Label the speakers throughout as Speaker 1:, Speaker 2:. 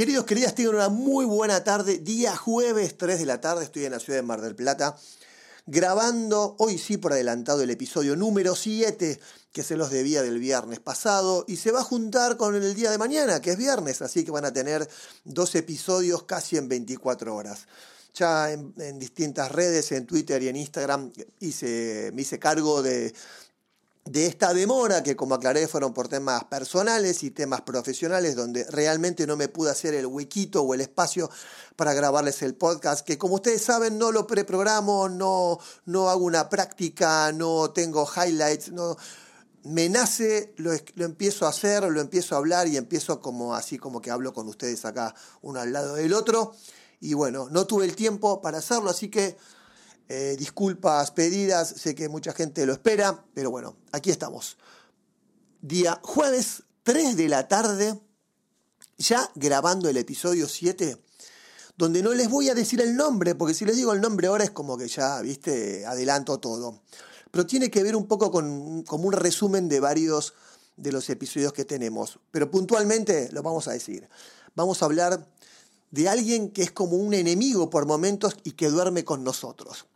Speaker 1: Queridos, queridas, tengan una muy buena tarde. Día jueves, 3 de la tarde, estoy en la ciudad de Mar del Plata, grabando, hoy sí por adelantado, el episodio número 7, que se los debía del viernes pasado, y se va a juntar con el día de mañana, que es viernes, así que van a tener dos episodios casi en 24 horas. Ya en, distintas redes, en Twitter y en Instagram, hice, me hice cargo de, de esta demora, que como aclaré fueron por temas personales y temas profesionales, donde realmente no me pude hacer el huequito o el espacio para grabarles el podcast, que como ustedes saben no lo preprogramo, no, no hago una práctica, no tengo highlights, no me nace, lo, lo, empiezo a hacer, lo empiezo a hablar y empiezo como así como que hablo con ustedes acá uno al lado del otro. Y bueno, no tuve el tiempo para hacerlo, así que eh, disculpas pedidas, sé que mucha gente lo espera, pero bueno, aquí estamos. Día jueves 3 de la tarde, ya grabando el episodio 7, donde no les voy a decir el nombre, porque si les digo el nombre ahora es como que ya, viste, adelanto todo. Pero tiene que ver un poco con como un resumen de varios de los episodios que tenemos. Pero puntualmente lo vamos a decir. Vamos a hablar de alguien que es como un enemigo por momentos y que duerme con nosotros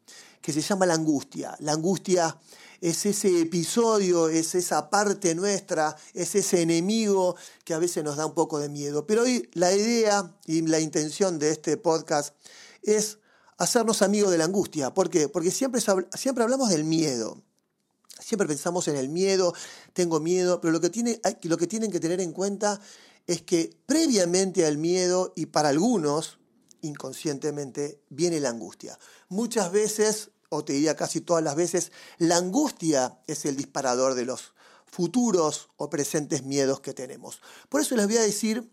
Speaker 1: que se llama la angustia. La angustia es ese episodio, es esa parte nuestra, es ese enemigo que a veces nos da un poco de miedo. Pero hoy la idea y la intención de este podcast es hacernos amigos de la angustia. ¿Por qué? Porque siempre, siempre hablamos del miedo. Siempre pensamos en el miedo, tengo miedo, pero lo que, tiene, lo que tienen que tener en cuenta es que previamente al miedo y para algunos, inconscientemente, viene la angustia. Muchas veces o te diría casi todas las veces, la angustia es el disparador de los futuros o presentes miedos que tenemos. Por eso les voy a decir,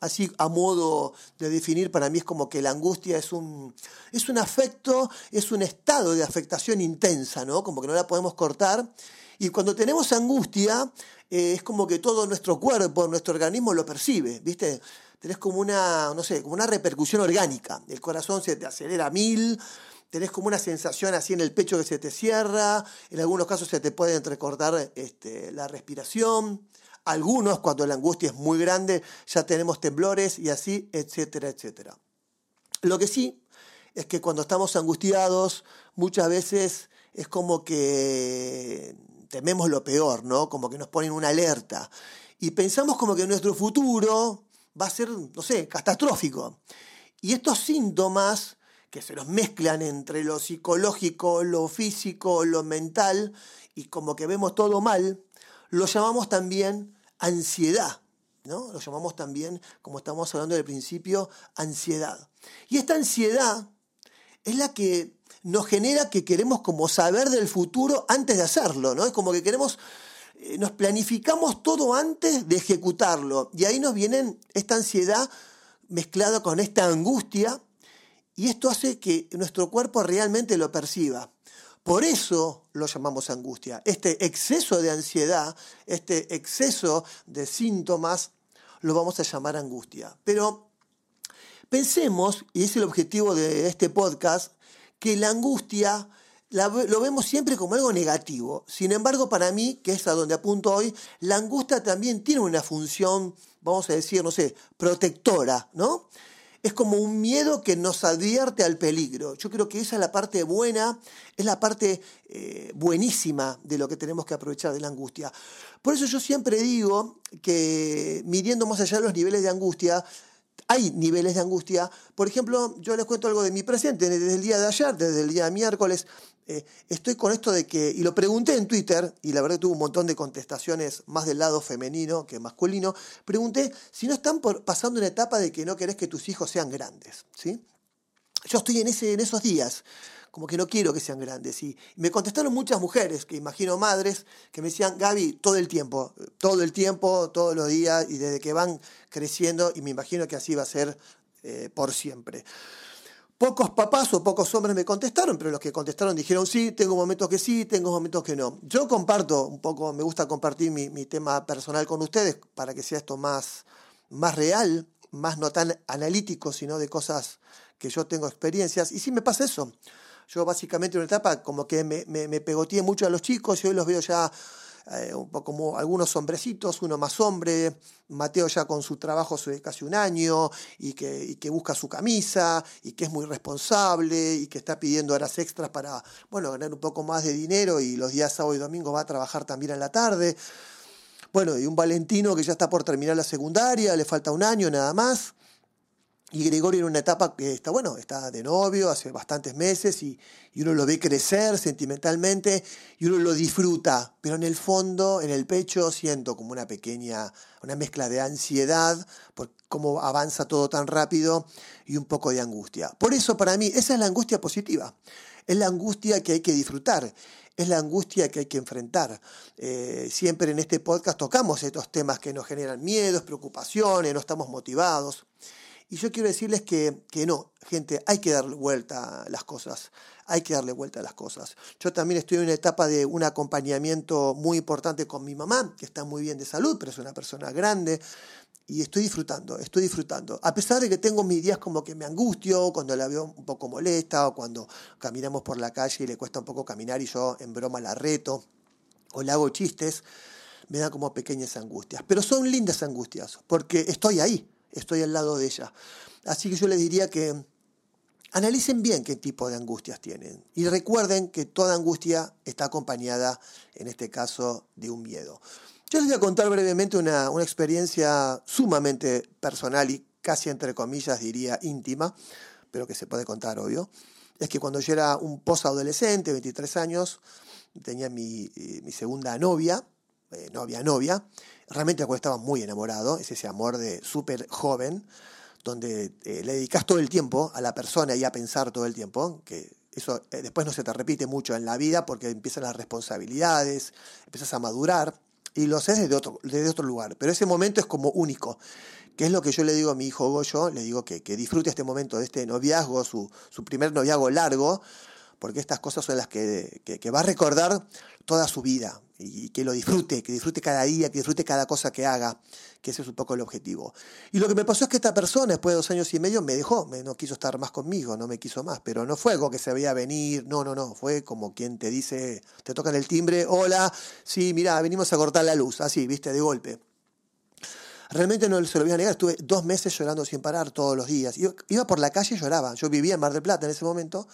Speaker 1: así a modo de definir, para mí es como que la angustia es un, es un afecto, es un estado de afectación intensa, ¿no? Como que no la podemos cortar. Y cuando tenemos angustia, eh, es como que todo nuestro cuerpo, nuestro organismo lo percibe, ¿viste? Tenés como una, no sé, como una repercusión orgánica. El corazón se te acelera mil, tenés como una sensación así en el pecho que se te cierra, en algunos casos se te puede entrecortar este, la respiración, algunos cuando la angustia es muy grande ya tenemos temblores y así, etcétera, etcétera. Lo que sí es que cuando estamos angustiados muchas veces es como que tememos lo peor, ¿no? Como que nos ponen una alerta y pensamos como que nuestro futuro va a ser, no sé, catastrófico. Y estos síntomas que se los mezclan entre lo psicológico, lo físico, lo mental, y como que vemos todo mal, lo llamamos también ansiedad. ¿no? Lo llamamos también, como estamos hablando del principio, ansiedad. Y esta ansiedad es la que nos genera que queremos como saber del futuro antes de hacerlo, ¿no? Es como que queremos, eh, nos planificamos todo antes de ejecutarlo. Y ahí nos viene esta ansiedad mezclada con esta angustia y esto hace que nuestro cuerpo realmente lo perciba. Por eso lo llamamos angustia. Este exceso de ansiedad, este exceso de síntomas, lo vamos a llamar angustia. Pero pensemos, y es el objetivo de este podcast, que la angustia lo vemos siempre como algo negativo. Sin embargo, para mí, que es a donde apunto hoy, la angustia también tiene una función, vamos a decir, no sé, protectora, ¿no? Es como un miedo que nos advierte al peligro. Yo creo que esa es la parte buena, es la parte eh, buenísima de lo que tenemos que aprovechar de la angustia. Por eso yo siempre digo que midiendo más allá de los niveles de angustia, hay niveles de angustia. Por ejemplo, yo les cuento algo de mi presente, desde el día de ayer, desde el día de miércoles, eh, estoy con esto de que, y lo pregunté en Twitter, y la verdad tuve un montón de contestaciones más del lado femenino que masculino, pregunté si no están pasando una etapa de que no querés que tus hijos sean grandes, ¿sí? Yo estoy en, ese, en esos días, como que no quiero que sean grandes. Y me contestaron muchas mujeres, que imagino madres, que me decían, Gaby, todo el tiempo, todo el tiempo, todos los días, y desde que van creciendo, y me imagino que así va a ser eh, por siempre. Pocos papás o pocos hombres me contestaron, pero los que contestaron dijeron sí, tengo momentos que sí, tengo momentos que no. Yo comparto un poco, me gusta compartir mi, tema personal con ustedes para que sea esto más, más real, más no tan analítico, sino de cosas que yo tengo experiencias. Y sí me pasa eso. Yo básicamente en una etapa como que me, pegoteé mucho a los chicos y hoy los veo ya eh, como algunos hombrecitos, uno más hombre, Mateo ya con su trabajo hace casi un año y que, y que busca su camisa y que es muy responsable y que está pidiendo horas extras para, bueno, ganar un poco más de dinero y los días sábado y domingo va a trabajar también en la tarde. Bueno, y un Valentino que ya está por terminar la secundaria, le falta un año nada más. Y Gregorio en una etapa que está, bueno, está de novio hace bastantes meses y, uno lo ve crecer sentimentalmente y uno lo disfruta, pero en el fondo, en el pecho, siento como una pequeña, una mezcla de ansiedad por cómo avanza todo tan rápido y un poco de angustia. Por eso para mí esa es la angustia positiva, es la angustia que hay que disfrutar, es la angustia que hay que enfrentar. Eh, siempre en este podcast tocamos estos temas que nos generan miedos, preocupaciones, no estamos motivados. Y yo quiero decirles que, que no, gente, hay que darle vuelta a las cosas, hay que darle vuelta a las cosas. Yo también estoy en una etapa de un acompañamiento muy importante con mi mamá, que está muy bien de salud, pero es una persona grande, y estoy disfrutando, estoy disfrutando. A pesar de que tengo mis días como que me angustio, cuando la veo un poco molesta, o cuando caminamos por la calle y le cuesta un poco caminar y yo en broma la reto, o le hago chistes, me da como pequeñas angustias. Pero son lindas angustias, porque estoy ahí estoy al lado de ella. Así que yo les diría que analicen bien qué tipo de angustias tienen y recuerden que toda angustia está acompañada, en este caso, de un miedo. Yo les voy a contar brevemente una, una experiencia sumamente personal y casi entre comillas diría íntima, pero que se puede contar, obvio. Es que cuando yo era un posadolescente, 23 años, tenía mi, eh, mi segunda novia, eh, novia, novia, realmente estaba muy enamorado, es ese amor de súper joven, donde eh, le dedicas todo el tiempo a la persona y a pensar todo el tiempo, que eso eh, después no se te repite mucho en la vida porque empiezan las responsabilidades, empiezas a madurar y lo haces desde otro, desde otro lugar, pero ese momento es como único, que es lo que yo le digo a mi hijo Goyo, le digo que, que disfrute este momento de este noviazgo, su, su primer noviazgo largo, porque estas cosas son las que, que va a recordar toda su vida y que lo disfrute, que disfrute cada día, que disfrute cada cosa que haga, que ese es un poco el objetivo. Y lo que me pasó es que esta persona, después de dos años y medio, me dejó, no quiso estar más conmigo, no me quiso más, pero no fue algo que se veía venir, no, no, no, fue como quien te dice, te tocan el timbre, hola, sí, mira, venimos a cortar la luz, así, viste, de golpe. Realmente no se lo voy a negar, estuve dos meses llorando sin parar todos los días. Iba por la calle y lloraba. Yo vivía en Mar del Plata en ese momento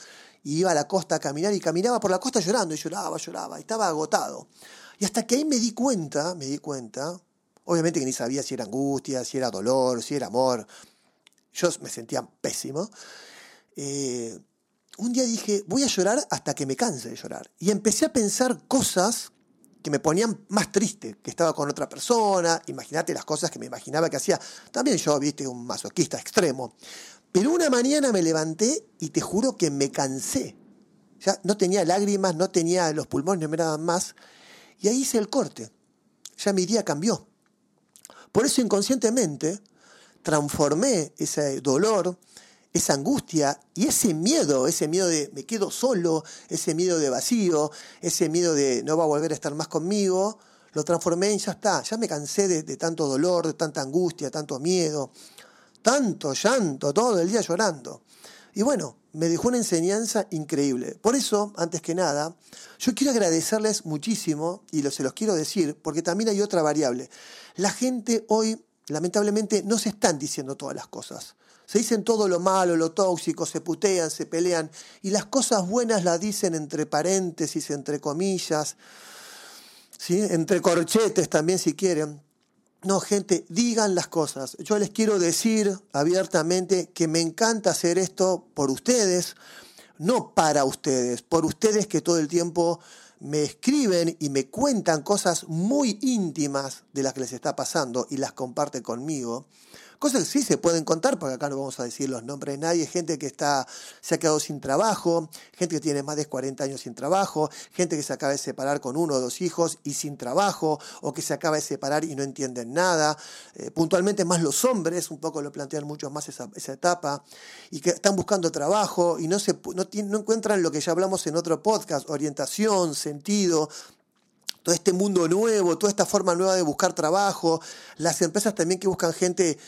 Speaker 1: y iba a la costa a caminar y caminaba por la costa llorando y lloraba, lloraba, y estaba agotado. Y hasta que ahí me di cuenta, me di cuenta, obviamente que ni sabía si era angustia, si era dolor, si era amor, yo me sentía pésimo. Eh, un día dije, voy a llorar hasta que me canse de llorar. Y empecé a pensar cosas que me ponían más triste, que estaba con otra persona, imagínate las cosas que me imaginaba que hacía. También yo, viste, un masoquista extremo. Pero una mañana me levanté y te juro que me cansé. Ya no tenía lágrimas, no tenía los pulmones, no me daban más. Y ahí hice el corte. Ya mi día cambió. Por eso inconscientemente transformé ese dolor, esa angustia y ese miedo, ese miedo de me quedo solo, ese miedo de vacío, ese miedo de no va a volver a estar más conmigo, lo transformé en ya está, ya me cansé de, de tanto dolor, de tanta angustia, tanto miedo, tanto llanto, todo el día llorando. Y bueno, me dejó una enseñanza increíble. Por eso, antes que nada, yo quiero agradecerles muchísimo, y se los quiero decir, porque también hay otra variable. La gente hoy, lamentablemente, no se están diciendo todas las cosas. Se dicen todo lo malo, lo tóxico, se putean, se pelean, y las cosas buenas las dicen entre paréntesis, entre comillas, ¿sí? entre corchetes también si quieren. No, gente, digan las cosas. Yo les quiero decir abiertamente que me encanta hacer esto por ustedes, no para ustedes, por ustedes que todo el tiempo me escriben y me cuentan cosas muy íntimas de las que les está pasando y las comparten conmigo. Cosas que sí se pueden contar, porque acá no vamos a decir los nombres de nadie, gente que está, se ha quedado sin trabajo, gente que tiene más de 40 años sin trabajo, gente que se acaba de separar con uno o dos hijos y sin trabajo, o que se acaba de separar y no entienden nada. Eh, puntualmente más los hombres, un poco lo plantean mucho más esa, esa etapa, y que están buscando trabajo y no, se, no, no encuentran lo que ya hablamos en otro podcast, orientación, sentido, todo este mundo nuevo, toda esta forma nueva de buscar trabajo, las empresas también que buscan gente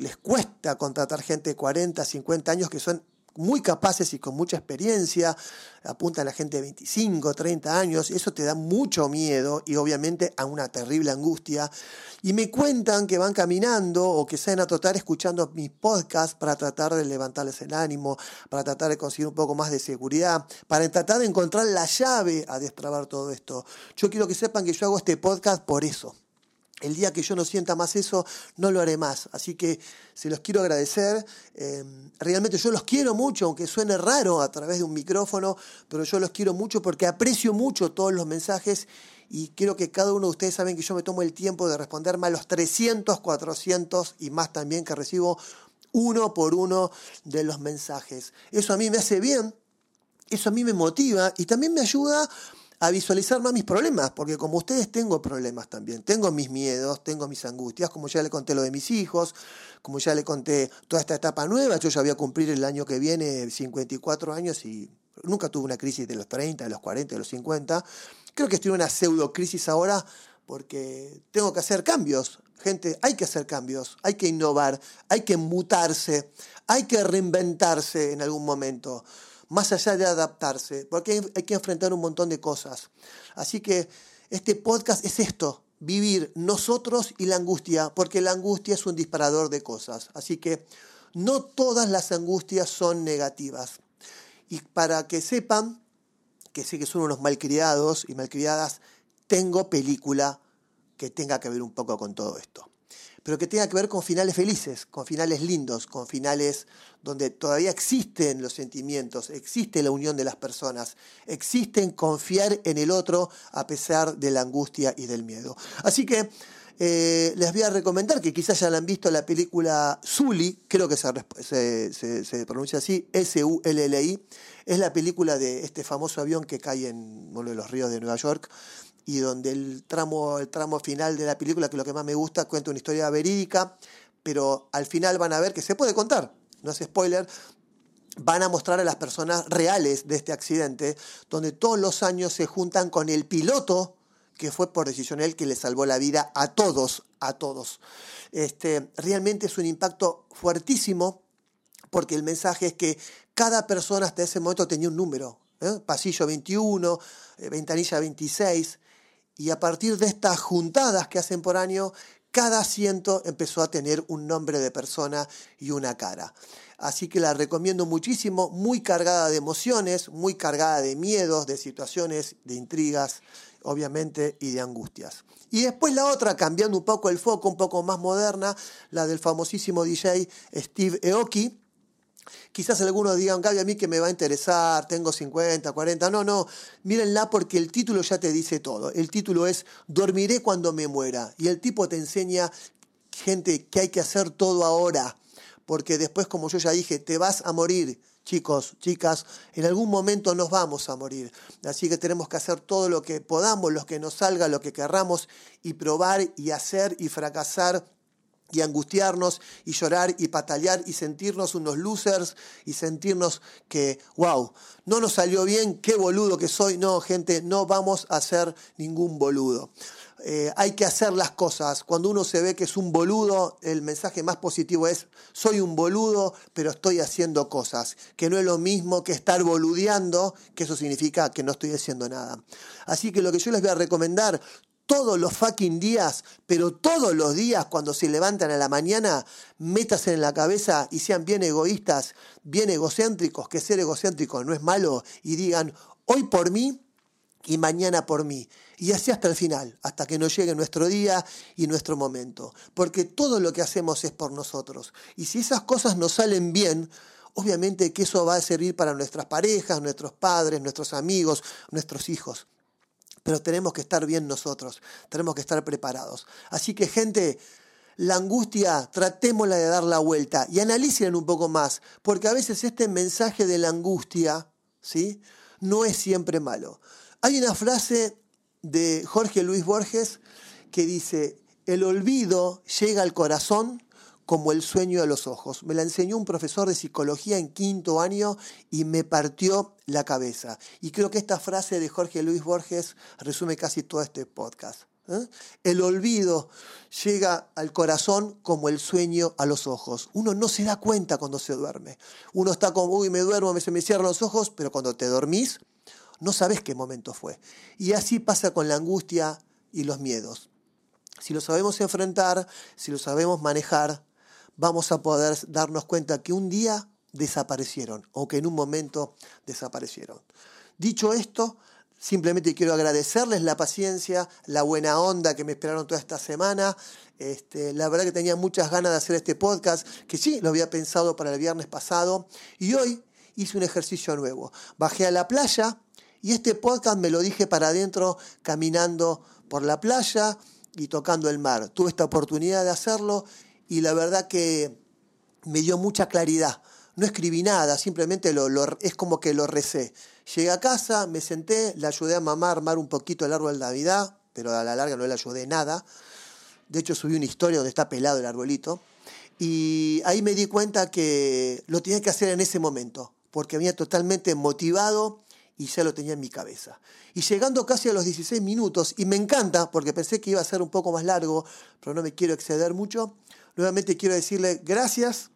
Speaker 1: les cuesta contratar gente de 40, 50 años que son muy capaces y con mucha experiencia, apuntan a gente de 25, 30 años, eso te da mucho miedo y obviamente a una terrible angustia. Y me cuentan que van caminando o que salen a trotar escuchando mis podcasts para tratar de levantarles el ánimo, para tratar de conseguir un poco más de seguridad, para tratar de encontrar la llave a destrabar todo esto. Yo quiero que sepan que yo hago este podcast por eso. El día que yo no sienta más eso, no lo haré más. Así que se los quiero agradecer. Eh, realmente yo los quiero mucho, aunque suene raro a través de un micrófono, pero yo los quiero mucho porque aprecio mucho todos los mensajes y quiero que cada uno de ustedes saben que yo me tomo el tiempo de responderme a los 300, 400 y más también que recibo uno por uno de los mensajes. Eso a mí me hace bien, eso a mí me motiva y también me ayuda a visualizar más mis problemas, porque como ustedes tengo problemas también, tengo mis miedos, tengo mis angustias, como ya le conté lo de mis hijos, como ya le conté toda esta etapa nueva, yo ya voy a cumplir el año que viene 54 años y nunca tuve una crisis de los 30, de los 40, de los 50, creo que estoy en una pseudo crisis ahora porque tengo que hacer cambios. Gente, hay que hacer cambios, hay que innovar, hay que mutarse, hay que reinventarse en algún momento más allá de adaptarse, porque hay que enfrentar un montón de cosas. Así que este podcast es esto, vivir nosotros y la angustia, porque la angustia es un disparador de cosas. Así que no todas las angustias son negativas. Y para que sepan, que sé que son unos malcriados y malcriadas, tengo película que tenga que ver un poco con todo esto pero que tenga que ver con finales felices, con finales lindos, con finales donde todavía existen los sentimientos, existe la unión de las personas, existen confiar en el otro a pesar de la angustia y del miedo. Así que eh, les voy a recomendar que quizás ya han visto la película Zully, creo que se, se, pronuncia así, S-U-L-L-I, es la película de este famoso avión que cae en uno de los ríos de Nueva York y donde el tramo, el tramo final de la película, que es lo que más me gusta, cuenta una historia verídica, pero al final van a ver que se puede contar, no es spoiler, van a mostrar a las personas reales de este accidente, donde todos los años se juntan con el piloto, que fue por decisión él que le salvó la vida a todos, a todos. Este, realmente es un impacto fuertísimo, porque el mensaje es que cada persona hasta ese momento tenía un número, ¿eh? pasillo 21, eh, ventanilla 26, y a partir de estas juntadas que hacen por año, cada asiento empezó a tener un nombre de persona y una cara. Así que la recomiendo muchísimo, muy cargada de emociones, muy cargada de miedos, de situaciones, de intrigas, obviamente, y de angustias. Y después la otra, cambiando un poco el foco, un poco más moderna, la del famosísimo DJ Steve Aoki, Quizás algunos digan, Gaby, a mí que me va a interesar, tengo 50, 40. No, no, mírenla porque el título ya te dice todo. El título es Dormiré cuando me muera. Y el tipo te enseña, gente, que hay que hacer todo ahora. Porque después, como yo ya dije, te vas a morir. Chicos, chicas, en algún momento nos vamos a morir. Así que tenemos que hacer todo lo que podamos, lo que nos salga, lo que querramos, y probar y hacer y fracasar y angustiarnos y llorar y patalear y sentirnos unos losers y sentirnos que, wow, no nos salió bien, qué boludo que soy. No, gente, no vamos a ser ningún boludo. Eh, hay que hacer las cosas. Cuando uno se ve que es un boludo, el mensaje más positivo es, soy un boludo, pero estoy haciendo cosas. Que no es lo mismo que estar boludeando, que eso significa que no estoy haciendo nada. Así que lo que yo les voy a recomendar, todos los fucking días, pero todos los días cuando se levantan a la mañana, métanse en la cabeza y sean bien egoístas, bien egocéntricos, que ser egocéntrico no es malo, y digan, hoy por mí y mañana por mí. Y así hasta el final, hasta que nos llegue nuestro día y nuestro momento. Porque todo lo que hacemos es por nosotros. Y si esas cosas nos salen bien, obviamente que eso va a servir para nuestras parejas, nuestros padres, nuestros amigos, nuestros hijos pero tenemos que estar bien nosotros, tenemos que estar preparados. Así que gente, la angustia, tratémosla de dar la vuelta y analicen un poco más, porque a veces este mensaje de la angustia, ¿sí? No es siempre malo. Hay una frase de Jorge Luis Borges que dice, el olvido llega al corazón como el sueño de los ojos. Me la enseñó un profesor de psicología en quinto año y me partió la cabeza. Y creo que esta frase de Jorge Luis Borges resume casi todo este podcast. ¿eh? El olvido llega al corazón como el sueño a los ojos. Uno no se da cuenta cuando se duerme. Uno está como, uy, me duermo, se me cierran los ojos, pero cuando te dormís, no sabes qué momento fue. Y así pasa con la angustia y los miedos. Si lo sabemos enfrentar, si lo sabemos manejar, vamos a poder darnos cuenta que un día desaparecieron o que en un momento desaparecieron. Dicho esto, Simplemente quiero agradecerles la paciencia, la buena onda que me esperaron toda esta semana. Este, la verdad que tenía muchas ganas de hacer este podcast, que sí, lo había pensado para el viernes pasado. Y hoy hice un ejercicio nuevo. Bajé a la playa y este podcast me lo dije para adentro caminando por la playa y tocando el mar. Tuve esta oportunidad de hacerlo y la verdad que me dio mucha claridad. No escribí nada, simplemente lo, es como que lo recé. Llegué a casa, me senté, le ayudé a mamá a armar un poquito el árbol de Navidad, pero a la larga no le ayudé nada. De hecho, subí una historia donde está pelado el arbolito. Y ahí me di cuenta que lo tenía que hacer en ese momento, porque había totalmente motivado y ya lo tenía en mi cabeza. Y llegando casi a los 16 minutos, y me encanta, porque pensé que iba a ser un poco más largo, pero no me quiero exceder mucho, nuevamente quiero decirle gracias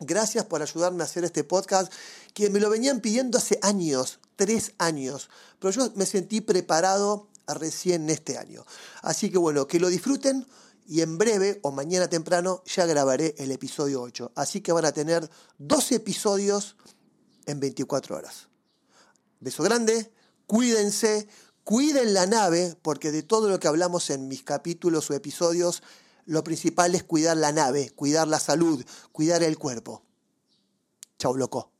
Speaker 1: Gracias por ayudarme a hacer este podcast, que me lo venían pidiendo hace años, tres años, pero yo me sentí preparado recién este año. Así que bueno, que lo disfruten y en breve o mañana temprano ya grabaré el episodio 8. Así que van a tener dos episodios en 24 horas. Beso grande, cuídense, cuiden la nave, porque de todo lo que hablamos en mis capítulos o episodios, lo principal es cuidar la nave, cuidar la salud, cuidar el cuerpo. Chau, loco.